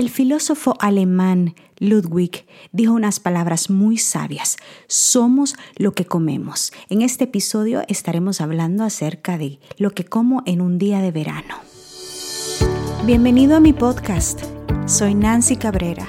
El filósofo alemán Ludwig dijo unas palabras muy sabias. Somos lo que comemos. En este episodio estaremos hablando acerca de lo que como en un día de verano. Bienvenido a mi podcast. Soy Nancy Cabrera,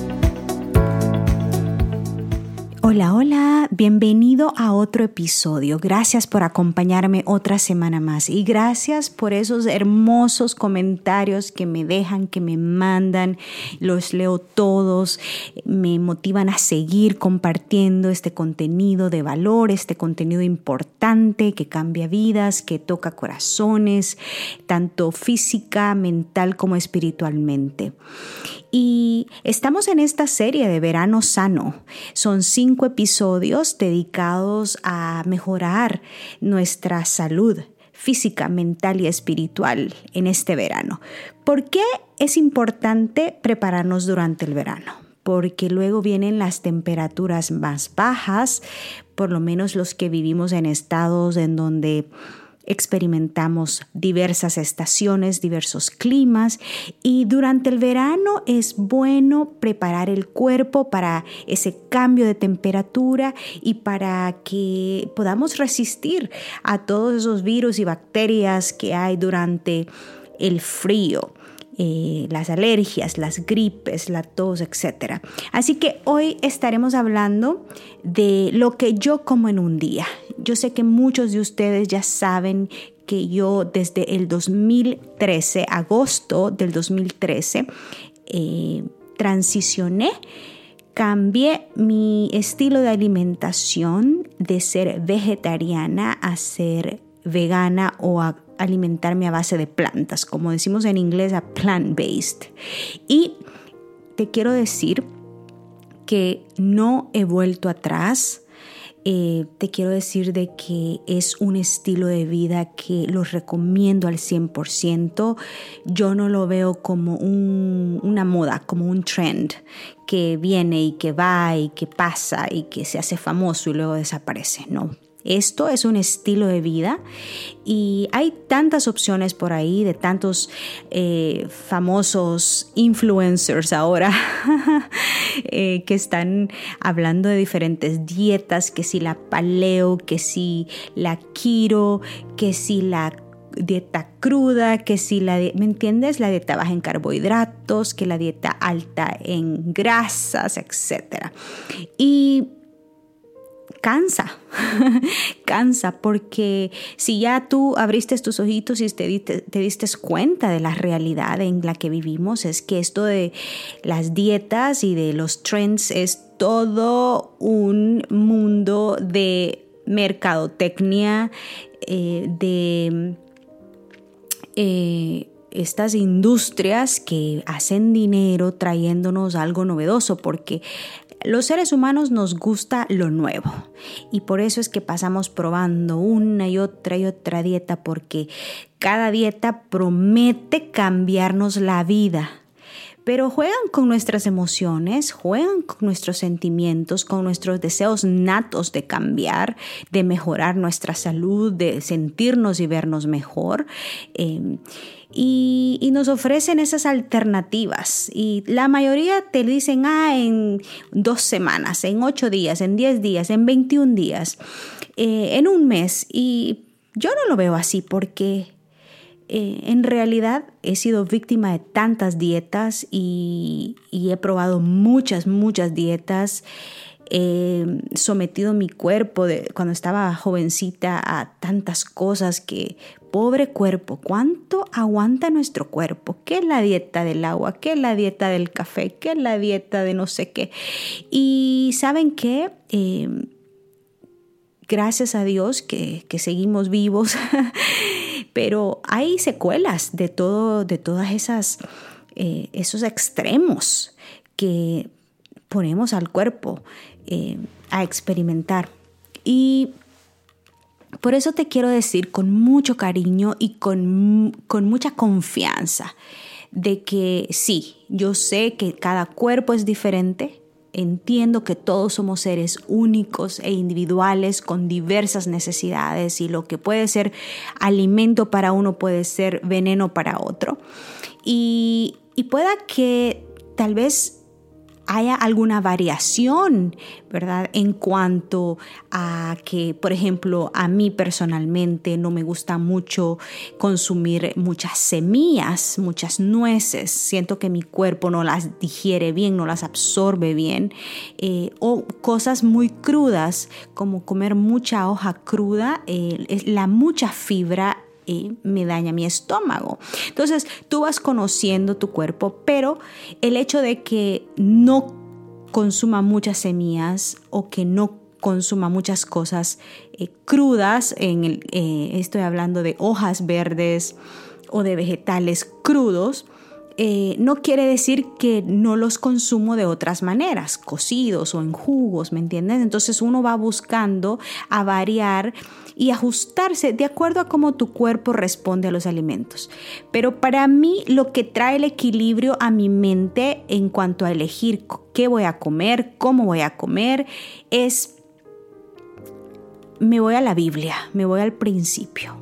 Hola, hola, bienvenido a otro episodio. Gracias por acompañarme otra semana más y gracias por esos hermosos comentarios que me dejan, que me mandan. Los leo todos, me motivan a seguir compartiendo este contenido de valor, este contenido importante que cambia vidas, que toca corazones, tanto física, mental como espiritualmente. Y estamos en esta serie de verano sano. Son cinco episodios dedicados a mejorar nuestra salud física, mental y espiritual en este verano. ¿Por qué es importante prepararnos durante el verano? Porque luego vienen las temperaturas más bajas, por lo menos los que vivimos en estados en donde experimentamos diversas estaciones, diversos climas y durante el verano es bueno preparar el cuerpo para ese cambio de temperatura y para que podamos resistir a todos esos virus y bacterias que hay durante el frío. Eh, las alergias, las gripes, la tos, etc. Así que hoy estaremos hablando de lo que yo como en un día. Yo sé que muchos de ustedes ya saben que yo desde el 2013, agosto del 2013, eh, transicioné cambié mi estilo de alimentación de ser vegetariana a ser vegana o a alimentarme a base de plantas, como decimos en inglés, a plant-based. Y te quiero decir que no he vuelto atrás. Eh, te quiero decir de que es un estilo de vida que lo recomiendo al 100%. Yo no lo veo como una moda, como un trend que viene y que va y que pasa y que se hace famoso y luego desaparece. No, esto es un estilo de vida y hay tantas opciones por ahí de tantos eh, famosos influencers ahora eh, que están hablando de diferentes dietas, que si la paleo, que si la quiro, que si la dieta cruda, que si la, ¿me entiendes? La dieta baja en carbohidratos, que la dieta alta en grasas, etc. Y cansa, cansa, porque si ya tú abriste tus ojitos y te, te, diste cuenta de la realidad en la que vivimos, es que esto de las dietas y de los trends es todo un mundo de mercadotecnia, eh, de... Eh, estas industrias que hacen dinero trayéndonos algo novedoso, porque los seres humanos nos gusta lo nuevo y por eso es que pasamos probando una y otra y otra dieta porque cada dieta promete cambiarnos la vida. Pero juegan con nuestras emociones, juegan con nuestros sentimientos, con nuestros deseos natos de cambiar, de mejorar nuestra salud, de sentirnos y vernos mejor. Eh, y, nos ofrecen esas alternativas. Y la mayoría te dicen, ah, en dos semanas, en ocho días, en diez días, en 21 días, eh, en un mes. Y yo no lo veo así porque eh, en realidad he sido víctima de tantas dietas y, he probado muchas, muchas dietas. He sometido mi cuerpo cuando estaba jovencita a tantas cosas que pobre cuerpo, ¿cuánto aguanta nuestro cuerpo? ¿Qué es la dieta del agua? ¿Qué es la dieta del café? ¿Qué es la dieta de no sé qué? Y saben qué? Em, gracias a Dios que, seguimos vivos, pero hay secuelas de, todo, de todas esas, eh, esos extremos que ponemos al cuerpo eh, a experimentar. Y por eso te quiero decir con mucho cariño y con, con mucha confianza de que sí, yo sé que cada cuerpo es diferente, entiendo que todos somos seres únicos e individuales con diversas necesidades y lo que puede ser alimento para uno puede ser veneno para otro. Y, y pueda que tal vez haya alguna variación, ¿verdad? En cuanto a que, por ejemplo, a mí personalmente no me gusta mucho consumir muchas semillas, muchas nueces. Siento que mi cuerpo no las digiere bien, no las absorbe bien. Eh, o cosas muy crudas, como comer mucha hoja cruda, eh, la mucha fibra me daña mi estómago. Entonces tú vas conociendo tu cuerpo, pero el hecho de que no consuma muchas semillas o que no consuma muchas cosas eh, crudas, en el, eh, estoy hablando de hojas verdes o de vegetales crudos, eh, no quiere decir que no los consumo de otras maneras, cocidos o en jugos, ¿me entiendes? Entonces uno va buscando a variar y ajustarse de acuerdo a cómo tu cuerpo responde a los alimentos. Pero para mí lo que trae el equilibrio a mi mente en cuanto a elegir qué voy a comer, cómo voy a comer, es me voy a la Biblia, me voy al principio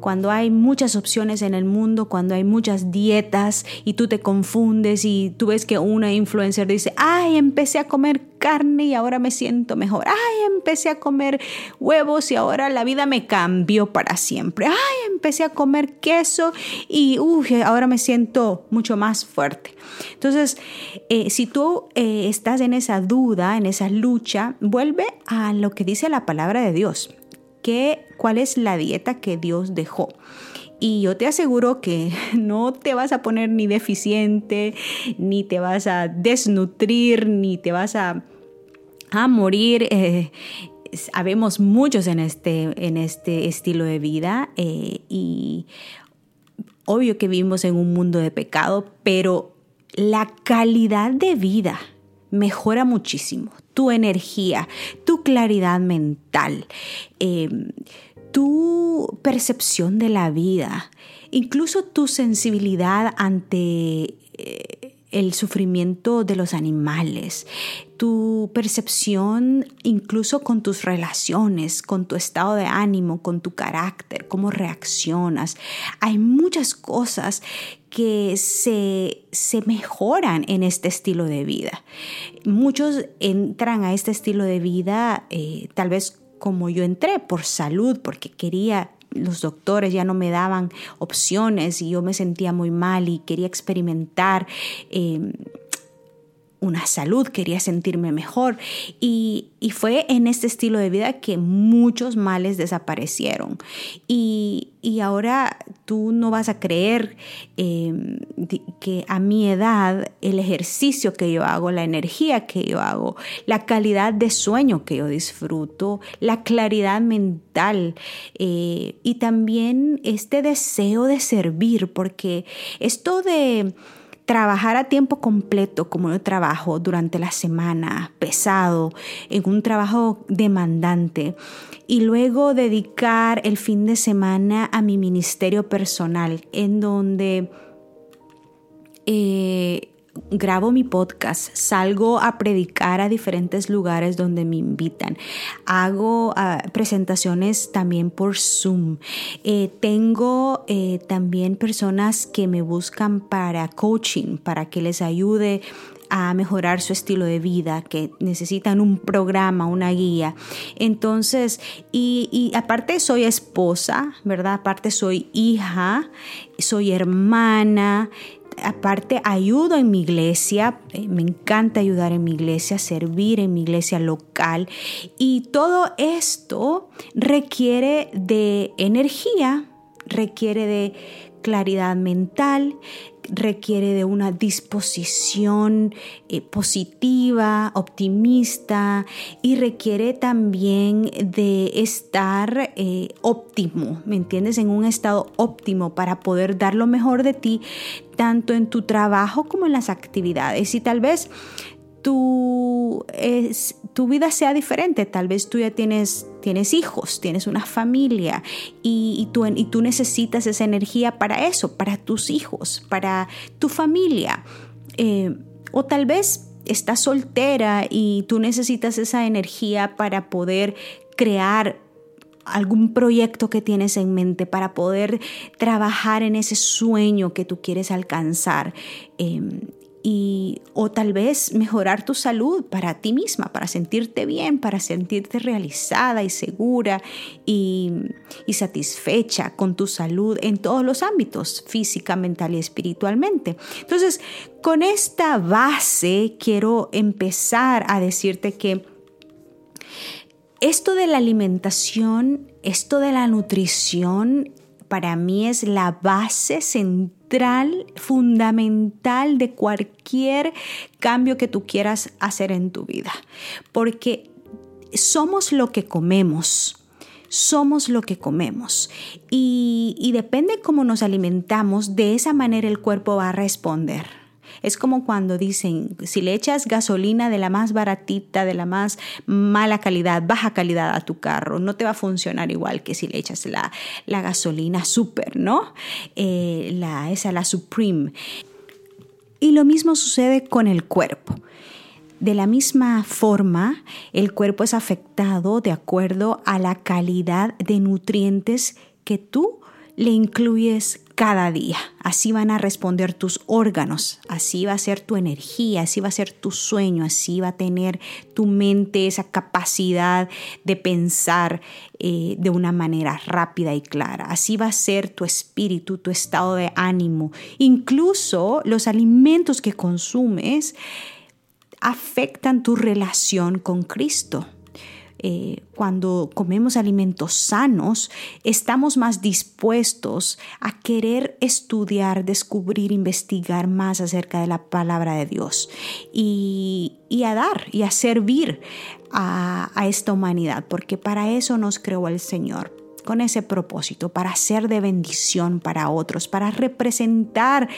cuando hay muchas opciones en el mundo, cuando hay muchas dietas y tú te confundes y tú ves que una influencer dice, ay, empecé a comer carne y ahora me siento mejor, ay, empecé a comer huevos y ahora la vida me cambió para siempre, ay, empecé a comer queso y ahora me siento mucho más fuerte. Entonces, eh, si tú eh, estás en esa duda, en esa lucha, vuelve a lo que dice la palabra de Dios cuál es la dieta que Dios dejó. Y yo te aseguro que no te vas a poner ni deficiente, ni te vas a desnutrir, ni te vas a, a morir. Eh, muchos en este, en este estilo de vida eh, y obvio que vivimos en un mundo de pecado, pero la calidad de vida mejora muchísimo tu energía, tu claridad mental, em, tu percepción de la vida, incluso tu sensibilidad ante eh, el sufrimiento de los animales, tu percepción incluso con tus relaciones, con tu estado de ánimo, con tu carácter, cómo reaccionas. Hay muchas cosas que se, mejoran en este estilo de vida. Muchos entran a este estilo de vida eh, tal vez como yo entré, por salud, porque quería los doctores ya no me daban opciones y yo me sentía muy mal y quería experimentar eh, una salud, quería sentirme mejor. Y, fue en este estilo de vida que muchos males desaparecieron. Y, ahora tú no vas a creer em, que a mi edad el ejercicio que yo hago, la energía que yo hago, la calidad de sueño que yo disfruto, la claridad mental eh, y también este deseo de servir, porque esto de trabajar a tiempo completo como yo trabajo durante la semana, pesado, en un trabajo demandante, y luego dedicar el fin de semana a mi ministerio personal, en donde... Eh, grabo mi podcast, salgo a predicar a diferentes lugares donde me invitan, hago ah, presentaciones también por Zoom, eh, tengo eh, también personas que me buscan para coaching, para que les ayude a mejorar su estilo de vida, que necesitan un programa, una guía. Entonces, y, y, aparte soy esposa, ¿verdad? Aparte soy hija, soy hermana, aparte ayudo en mi iglesia, eh, me encanta ayudar en mi iglesia, servir en mi iglesia local. Y todo esto requiere de energía, requiere de claridad mental, requiere de una disposición eh, positiva, optimista y requiere también de estar eh, óptimo, ¿me entiendes? En un estado óptimo para poder dar lo mejor de ti, tanto en tu trabajo como en las actividades. Y tal vez tu, es, tu vida sea diferente. Tal vez tú ya tienes, tienes hijos, tienes una familia y, tú, y tú necesitas esa energía para eso, para tus hijos, para tu familia. Eh, o tal vez estás soltera y tú necesitas esa energía para poder crear algún proyecto que tienes en mente para poder trabajar en ese sueño que tú quieres alcanzar. Em, o tal vez mejorar tu salud para ti misma, para sentirte bien, para sentirte realizada y segura y, y satisfecha con tu salud en todos los ámbitos, física, mental y espiritualmente. Entonces, con esta base quiero empezar a decirte que esto de la alimentación, esto de la nutrición, para mí es la base central fundamental de cualquier cambio que tú quieras hacer en tu vida. Porque somos lo que comemos. Somos lo que comemos. Y, depende cómo nos alimentamos, de esa manera el cuerpo va a responder. Es como cuando dicen, si le echas gasolina de la más baratita, de la más mala calidad, baja calidad a tu carro, no te va a funcionar igual que si le echas la, gasolina super, ¿no? Eh, la, esa, la Supreme. Y lo mismo sucede con el cuerpo. De la misma forma, el cuerpo es afectado de acuerdo a la calidad de nutrientes que tú le incluyes cada día. Así van a responder tus órganos, así va a ser tu energía, así va a ser tu sueño, así va a tener tu mente esa capacidad de pensar eh, de una manera rápida y clara. Así va a ser tu espíritu, tu estado de ánimo. Incluso los alimentos que consumes afectan tu relación con Cristo. Eh, cuando comemos alimentos sanos, estamos más dispuestos a querer estudiar, descubrir, investigar más acerca de la palabra de Dios y, a dar y a servir a, a esta humanidad, porque para eso nos creó el Señor con ese propósito, para ser de bendición para otros, para representar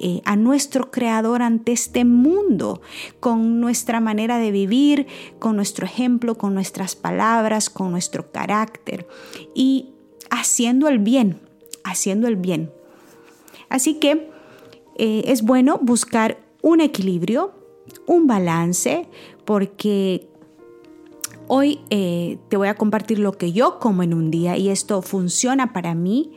eh, a nuestro Creador ante este mundo, con nuestra manera de vivir, con nuestro ejemplo, con nuestras palabras, con nuestro carácter y haciendo el bien, haciendo el bien. Así que eh, es bueno buscar un equilibrio, un balance, porque hoy eh, te voy a compartir lo que yo como en un día y esto funciona para mí,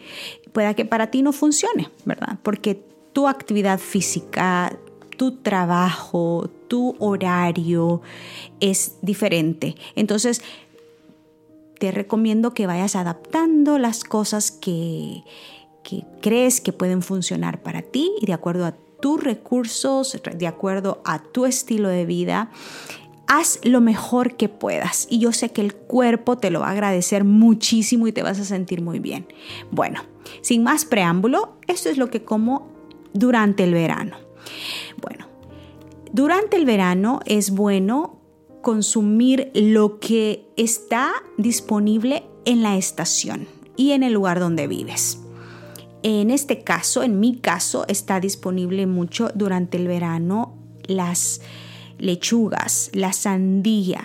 pueda que para ti no funcione, ¿verdad? Porque tu actividad física, tu trabajo, tu horario es diferente. Entonces, te recomiendo que vayas adaptando las cosas que, crees que pueden funcionar para ti y de acuerdo a tus recursos, de acuerdo a tu estilo de vida. Haz lo mejor que puedas y yo sé que el cuerpo te lo va a agradecer muchísimo y te vas a sentir muy bien. Bueno, sin más preámbulo, esto es lo que como durante el verano. Bueno, durante el verano es bueno consumir lo que está disponible en la estación y en el lugar donde vives. En este caso, en mi caso, está disponible mucho durante el verano las lechugas, la sandía,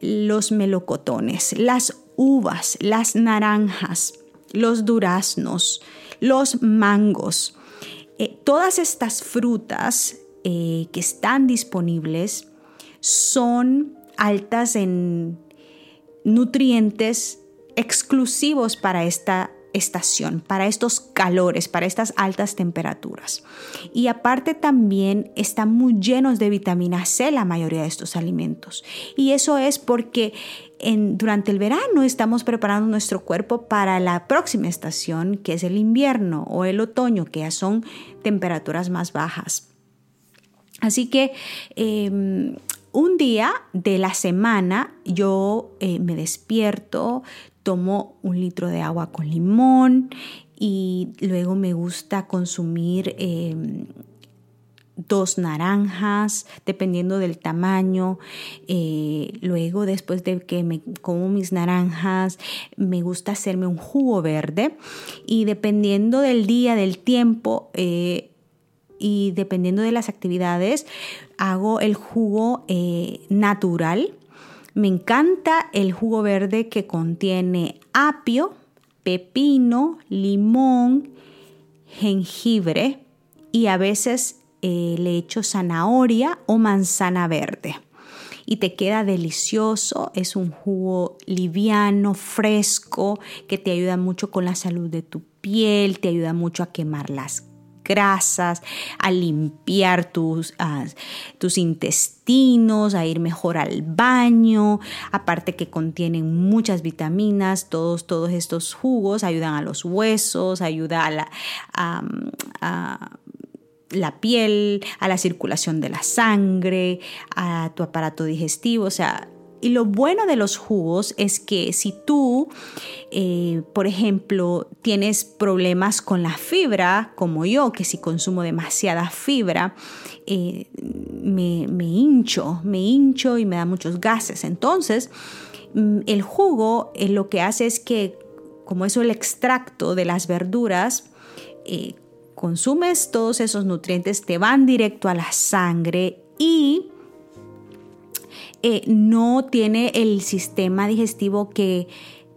los melocotones, las uvas, las naranjas, los duraznos, los mangos, eh, todas estas frutas eh, que están disponibles son altas en nutrientes exclusivos para esta estación, para estos calores, para estas altas temperaturas. Y aparte también están muy llenos de vitamina C la mayoría de estos alimentos. Y eso es porque durante el verano estamos preparando nuestro cuerpo para la próxima estación, que es el invierno o el otoño, que ya son temperaturas más bajas. Así que em, un día de la semana yo eh, me despierto, tomo un litro de agua con limón y luego me gusta consumir em, dos naranjas, dependiendo del tamaño. Eh, luego, después de que me como mis naranjas, me gusta hacerme un jugo verde. Y dependiendo del día, del tiempo eh, y dependiendo de las actividades, hago el jugo eh, natural. Me encanta el jugo verde que contiene apio, pepino, limón, jengibre y a veces eh, le echo zanahoria o manzana verde. Y te queda delicioso, es un jugo liviano, fresco, que te ayuda mucho con la salud de tu piel, te ayuda mucho a quemar las grasas, a limpiar tus, ah, tus intestinos, a ir mejor al baño, aparte que contienen muchas vitaminas, todos, todos estos jugos ayudan a los huesos, ayuda a la... a la piel, a la circulación de la sangre, a tu aparato digestivo, o sea, y lo bueno de los jugos es que si tú, eh, por ejemplo, tienes problemas con la fibra, como yo, que si consumo demasiada fibra, eh, me, hincho, me hincho y me da muchos gases. Entonces, mm, el jugo eh, lo que hace es que, como eso el extracto de las verduras, consumes todos esos nutrientes, te van directo a la sangre y eh, no tiene el sistema digestivo que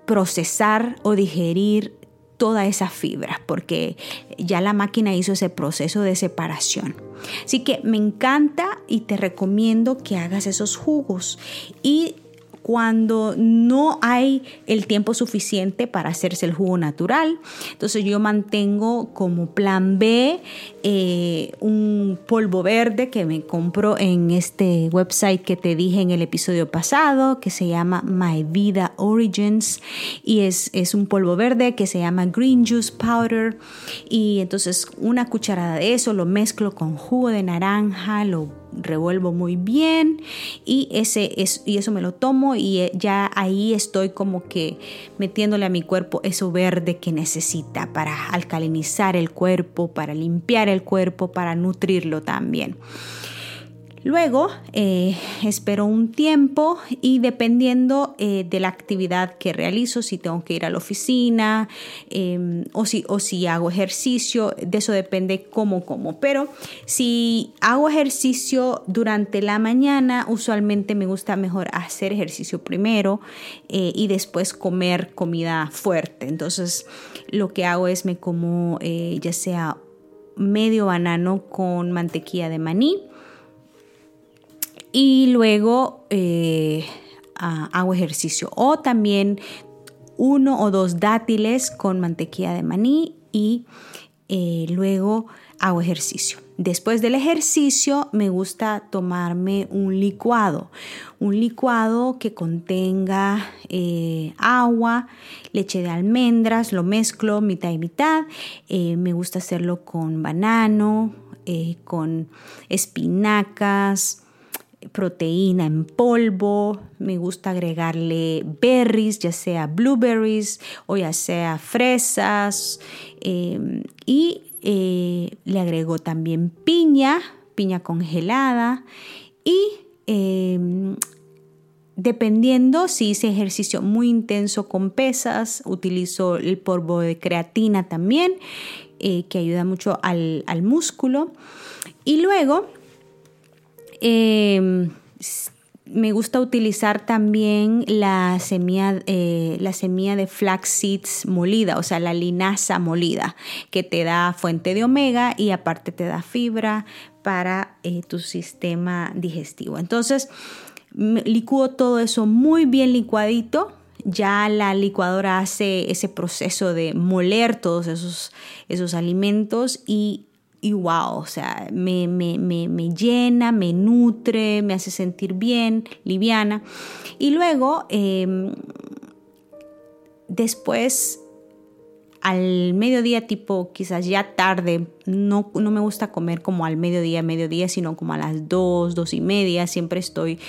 procesar o digerir toda esa fibra porque ya la máquina hizo ese proceso de separación. Así que me encanta y te recomiendo que hagas esos jugos y cuando no hay el tiempo suficiente para hacerse el jugo natural. Entonces yo mantengo como plan B eh, un polvo verde que me compro en este website que te dije en el episodio pasado, que se llama My Vida Origins y es, es un polvo verde que se llama Green Juice Powder y entonces una cucharada de eso lo mezclo con jugo de naranja, lo revuelvo muy bien y, ese, es, y eso me lo tomo y eh, ya ahí estoy como que metiéndole a mi cuerpo eso verde que necesita para alcalinizar el cuerpo, para limpiar el cuerpo, para nutrirlo también. Luego eh, espero un tiempo y dependiendo eh, de la actividad que realizo, si tengo que ir a la oficina em, o, si, o si hago ejercicio, de eso depende cómo como. Pero si hago ejercicio durante la mañana, usualmente me gusta mejor hacer ejercicio primero eh, y después comer comida fuerte. Entonces lo que hago es me como ya sea medio banano con mantequilla de maní y luego eh, hago ejercicio. O también uno o dos dátiles con mantequilla de maní y eh, luego hago ejercicio. Después del ejercicio me gusta tomarme un licuado, un licuado que contenga eh, agua, leche de almendras, lo mezclo mitad y mitad. me gusta hacerlo con banano, con espinacas, proteína en polvo, me gusta agregarle berries, ya sea blueberries o ya sea fresas, em, y eh, le agrego también piña, piña congelada y em, dependiendo si hice ejercicio muy intenso con pesas, utilizo el polvo de creatina también, eh, que ayuda mucho al, al músculo. Y luego Em, me gusta utilizar también la semilla, eh, la semilla de flax seeds molida, o sea, la linaza molida, que te da fuente de omega y aparte te da fibra para eh, tu sistema digestivo. Entonces, licúo todo eso muy bien licuadito. Ya la licuadora hace ese proceso de moler todos esos, esos alimentos y y wow, o sea, me, llena, me nutre, me hace sentir bien, liviana. Y luego, em, después, al mediodía, tipo quizás ya tarde, no, no, me gusta comer como al mediodía, mediodía, sino como a las dos, dos y media, siempre estoy,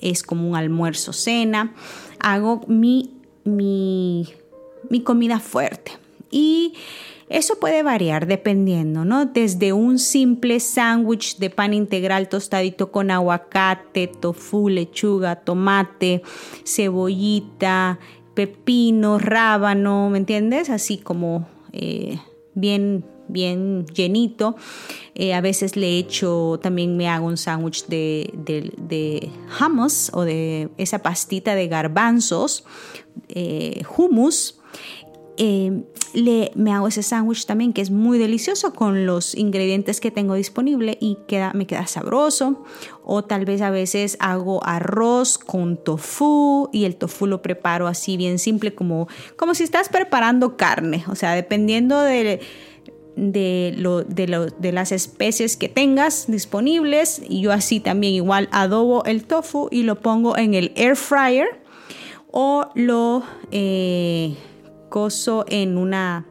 es como un almuerzo, cena, hago mi, mi, mi comida fuerte Y eso puede variar dependiendo, ¿no? Desde un simple sándwich de pan integral tostadito con aguacate, tofu, lechuga, tomate, cebollita, pepino, rábano, ¿me entiendes? Así como eh, bien bien llenito. Eh, a veces le echo, también me hago un sándwich de, de, hummus o de esa pastita de garbanzos, eh, hummus. Eh, le, me hago ese sándwich también que es muy delicioso con los ingredientes que tengo disponible y queda, me queda sabroso. O tal vez a veces hago arroz con tofu y el tofu lo preparo así bien simple como, como si estás preparando carne. O sea, dependiendo de, de, lo, de, lo, de, las especies que tengas disponibles. Yo así también igual adobo el tofu y lo pongo en el air fryer o lo... Eh, en una,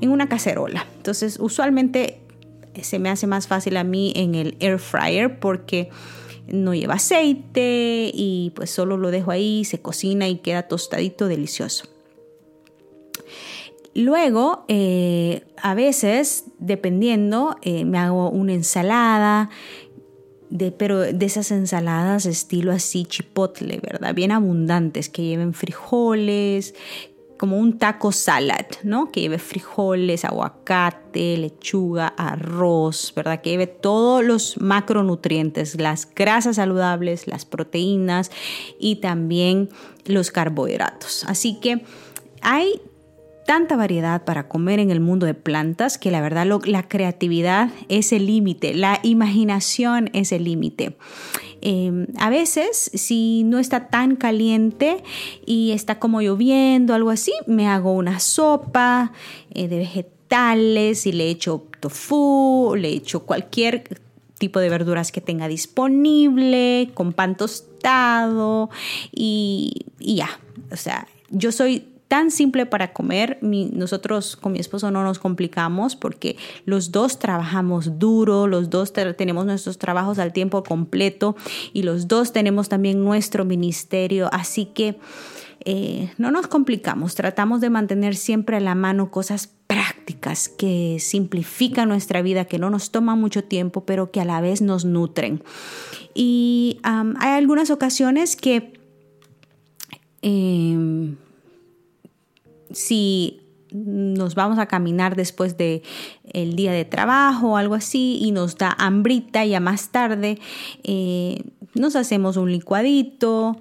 en una cacerola. Entonces, usualmente se me hace más fácil a mí en el air fryer porque no lleva aceite y pues solo lo dejo ahí, se cocina y queda tostadito delicioso. Luego, eh, a veces, dependiendo, eh, me hago una ensalada, de, pero de esas ensaladas estilo así chipotle, ¿verdad? Bien abundantes, que lleven frijoles, como un taco salad, ¿no? Que lleve frijoles, aguacate, lechuga, arroz, ¿verdad? Que lleve todos los macronutrientes, las grasas saludables, las proteínas y también los carbohidratos. Así que hay tanta variedad para comer en el mundo de plantas que la verdad la creatividad es el límite, la imaginación es el límite. Em, a veces, si no está tan caliente y está como lloviendo, algo así, me hago una sopa eh, de vegetales y le echo tofu, le echo cualquier tipo de verduras que tenga disponible, con pan tostado y, y ya. O sea, yo soy tan simple para comer. nosotros con mi esposo no nos complicamos porque los dos trabajamos duro, los dos tenemos nuestros trabajos al tiempo completo y los dos tenemos también nuestro ministerio. Así que eh, no nos complicamos, tratamos de mantener siempre a la mano cosas prácticas que simplifican nuestra vida, que no nos toman mucho tiempo, pero que a la vez nos nutren. Y hay algunas ocasiones que... Em, si nos vamos a caminar después de el día de trabajo o algo así y nos da hambrita ya más tarde eh, nos hacemos un licuadito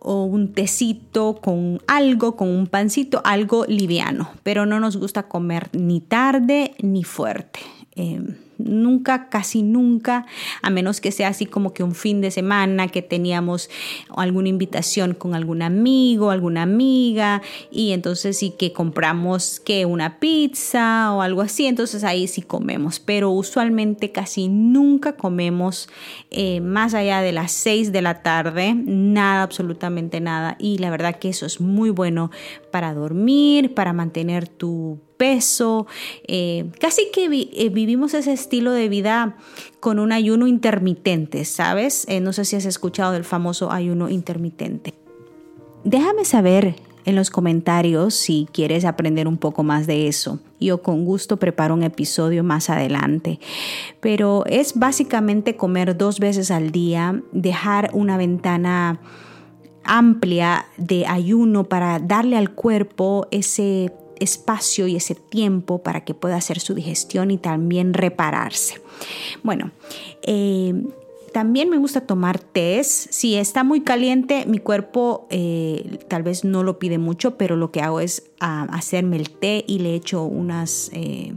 o un tecito con algo, con un pancito, algo liviano, pero no nos gusta comer ni tarde ni fuerte. Eh, nunca, casi nunca, a menos que sea así como que un fin de semana que teníamos alguna invitación con algún amigo, alguna amiga, y entonces sí que compramos que una pizza o algo así, entonces ahí sí comemos, pero usualmente casi nunca comemos eh, más allá de las 6 de la tarde, nada, absolutamente nada, y la verdad que eso es muy bueno para dormir, para mantener tu peso. Eh, casi que eh, vivimos ese estilo de vida con un ayuno intermitente, ¿sabes? Eh, no sé si has escuchado del famoso ayuno intermitente. Déjame saber en los comentarios si quieres aprender un poco más de eso. Yo con gusto preparo un episodio más adelante. Pero es básicamente comer dos veces al día, dejar una ventana amplia de ayuno para darle al cuerpo ese espacio y ese tiempo para que pueda hacer su digestión y también repararse. Bueno, eh, también me gusta tomar té. Si está muy caliente, mi cuerpo eh, tal vez no lo pide mucho, pero lo que hago es ah, hacerme el té y le echo. Eh,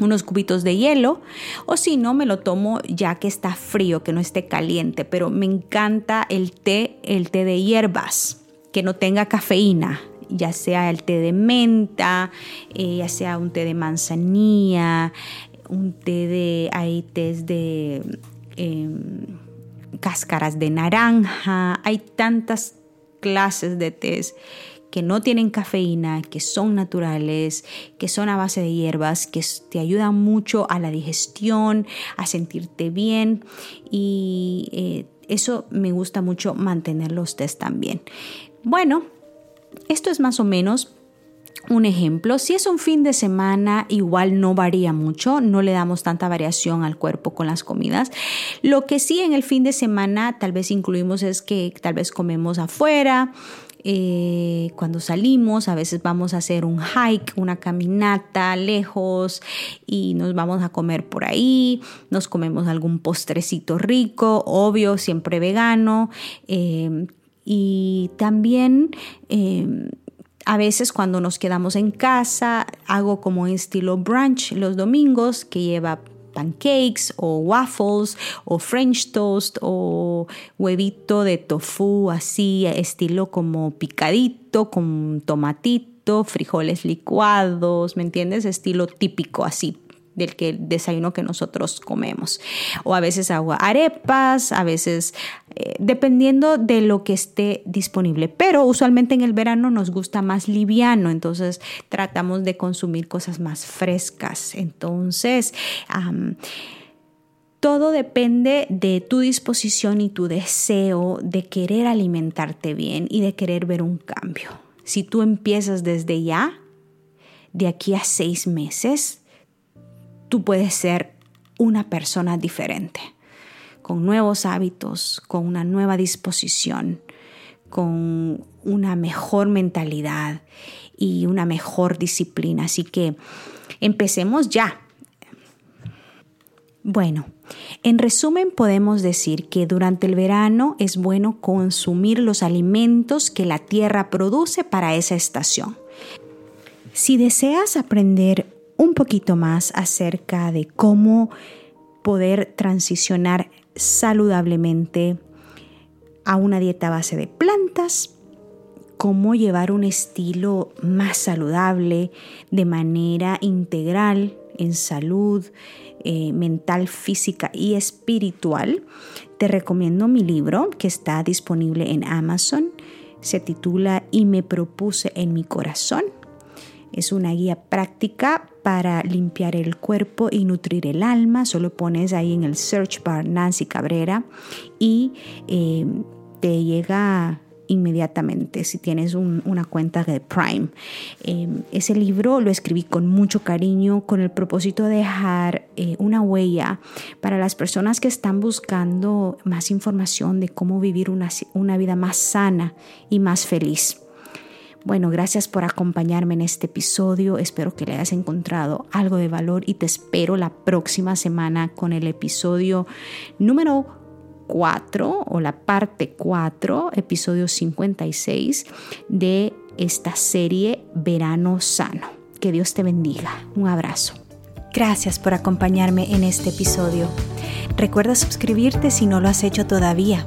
unos cubitos de hielo o si no me lo tomo ya que está frío, que no esté caliente, pero me encanta el té, el té de hierbas, que no tenga cafeína, ya sea el té de menta, eh, ya sea un té de manzanilla, un té de, hay de em, cáscaras de naranja, hay tantas clases de tés que no tienen cafeína, que son naturales, que son a base de hierbas, que te ayudan mucho a la digestión, a sentirte bien y eh, eso me gusta mucho mantener los tés también. Bueno, esto es más o menos un ejemplo, si es un fin de semana, igual no varía mucho, no le damos tanta variación al cuerpo con las comidas. Lo que sí en el fin de semana tal vez incluimos es que tal vez comemos afuera, eh, cuando salimos, a veces vamos a hacer un hike, una caminata lejos y nos vamos a comer por ahí, nos comemos algún postrecito rico, obvio, siempre vegano. Eh, y también eh, a veces cuando nos quedamos en casa, hago como estilo brunch los domingos que lleva pancakes o waffles o french toast o huevito de tofu así estilo como picadito con tomatito, frijoles licuados, ¿me entiendes? Estilo típico así del que desayuno que nosotros comemos. O a veces hago arepas, a veces eh, dependiendo de lo que esté disponible. Pero usualmente en el verano nos gusta más liviano, entonces tratamos de consumir cosas más frescas. Entonces, todo depende de tu disposición y tu deseo de querer alimentarte bien y de querer ver un cambio. Si tú empiezas desde ya, de aquí a seis meses, tú puedes ser una persona diferente, con nuevos hábitos, con una nueva disposición, con una mejor mentalidad y una mejor disciplina. Así que empecemos ya. Bueno, en resumen podemos decir que durante el verano es bueno consumir los alimentos que la tierra produce para esa estación. Si deseas aprender un poquito más acerca de cómo poder transicionar saludablemente a una dieta base de plantas, cómo llevar un estilo más saludable de manera integral en salud eh, mental, física y espiritual, te recomiendo mi libro que está disponible en Amazon. Se titula Y me propuse en mi corazón es una guía práctica para limpiar el cuerpo y nutrir el alma. Solo pones ahí en el search bar Nancy Cabrera y eh, te llega inmediatamente si tienes una cuenta de Prime. Eh, ese libro lo escribí con mucho cariño con el propósito de dejar eh, una huella para las personas que están buscando más información de cómo vivir una, una vida más sana y más feliz. Bueno, gracias por acompañarme en este episodio. Espero que le hayas encontrado algo de valor y te espero la próxima semana con el episodio número 4 o la parte 4, episodio 56 de esta serie Verano Sano. Que Dios te bendiga. Un abrazo. Gracias por acompañarme en este episodio. Recuerda suscribirte si no lo has hecho todavía